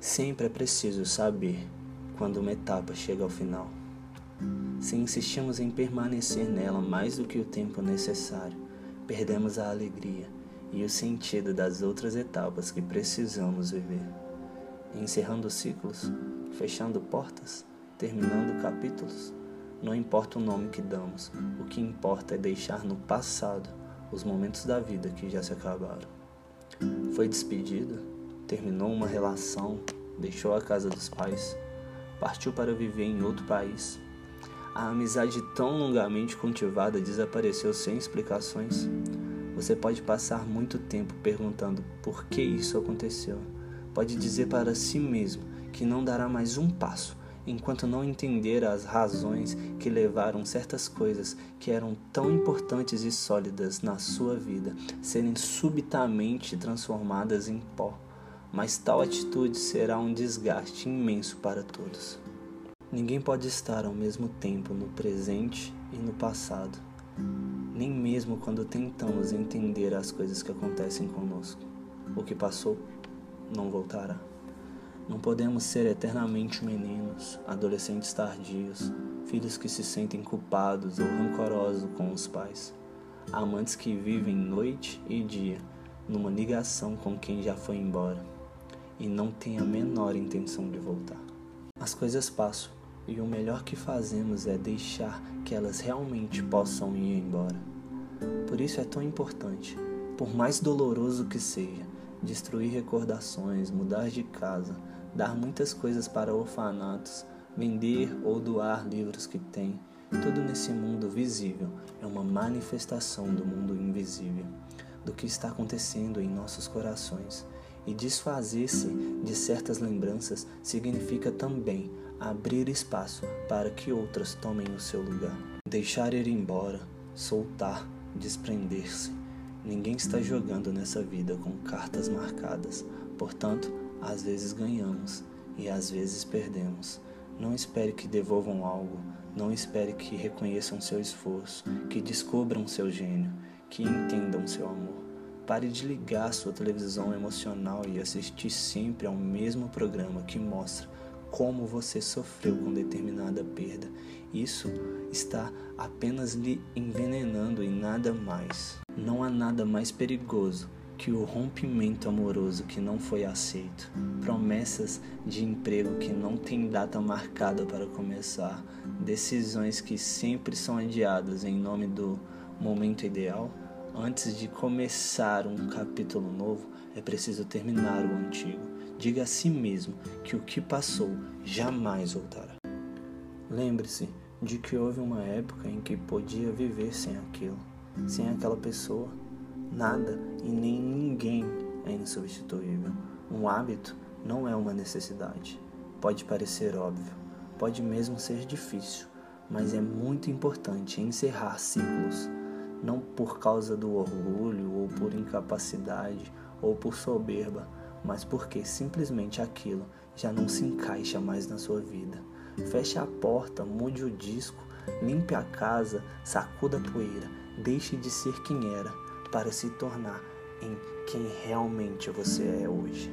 Sempre é preciso saber quando uma etapa chega ao final. Se insistimos em permanecer nela mais do que o tempo necessário, perdemos a alegria e o sentido das outras etapas que precisamos viver. Encerrando ciclos, fechando portas, terminando capítulos, não importa o nome que damos, o que importa é deixar no passado os momentos da vida que já se acabaram. Foi despedido? Terminou uma relação, deixou a casa dos pais, partiu para viver em outro país. A amizade tão longamente cultivada desapareceu sem explicações. Você pode passar muito tempo perguntando por que isso aconteceu. Pode dizer para si mesmo que não dará mais um passo enquanto não entender as razões que levaram certas coisas que eram tão importantes e sólidas na sua vida serem subitamente transformadas em pó mas tal atitude será um desgaste imenso para todos. Ninguém pode estar ao mesmo tempo no presente e no passado, nem mesmo quando tentamos entender as coisas que acontecem conosco. O que passou não voltará. Não podemos ser eternamente meninos, adolescentes tardios, filhos que se sentem culpados ou rancorosos com os pais, amantes que vivem noite e dia numa ligação com quem já foi embora e não tem a menor intenção de voltar. As coisas passam e o melhor que fazemos é deixar que elas realmente possam ir embora. Por isso é tão importante, por mais doloroso que seja, destruir recordações, mudar de casa, dar muitas coisas para orfanatos, vender ou doar livros que tem. Tudo nesse mundo visível é uma manifestação do mundo invisível, do que está acontecendo em nossos corações e desfazer-se de certas lembranças significa também abrir espaço para que outras tomem o seu lugar. Deixar ir embora, soltar, desprender-se. Ninguém está jogando nessa vida com cartas marcadas, portanto, às vezes ganhamos e às vezes perdemos. Não espere que devolvam algo, não espere que reconheçam seu esforço, que descubram seu gênio, que entendam seu amor. Pare de ligar sua televisão emocional e assistir sempre ao mesmo programa que mostra como você sofreu com determinada perda. Isso está apenas lhe envenenando e nada mais. Não há nada mais perigoso que o rompimento amoroso que não foi aceito, promessas de emprego que não tem data marcada para começar, decisões que sempre são adiadas em nome do momento ideal Antes de começar um capítulo novo, é preciso terminar o antigo. Diga a si mesmo que o que passou jamais voltará. Lembre-se de que houve uma época em que podia viver sem aquilo, sem aquela pessoa. Nada e nem ninguém é insubstituível. Um hábito não é uma necessidade. Pode parecer óbvio, pode mesmo ser difícil, mas é muito importante encerrar ciclos não por causa do orgulho ou por incapacidade ou por soberba, mas porque simplesmente aquilo já não se encaixa mais na sua vida. Feche a porta, mude o disco, limpe a casa, sacuda a poeira, deixe de ser quem era para se tornar em quem realmente você é hoje.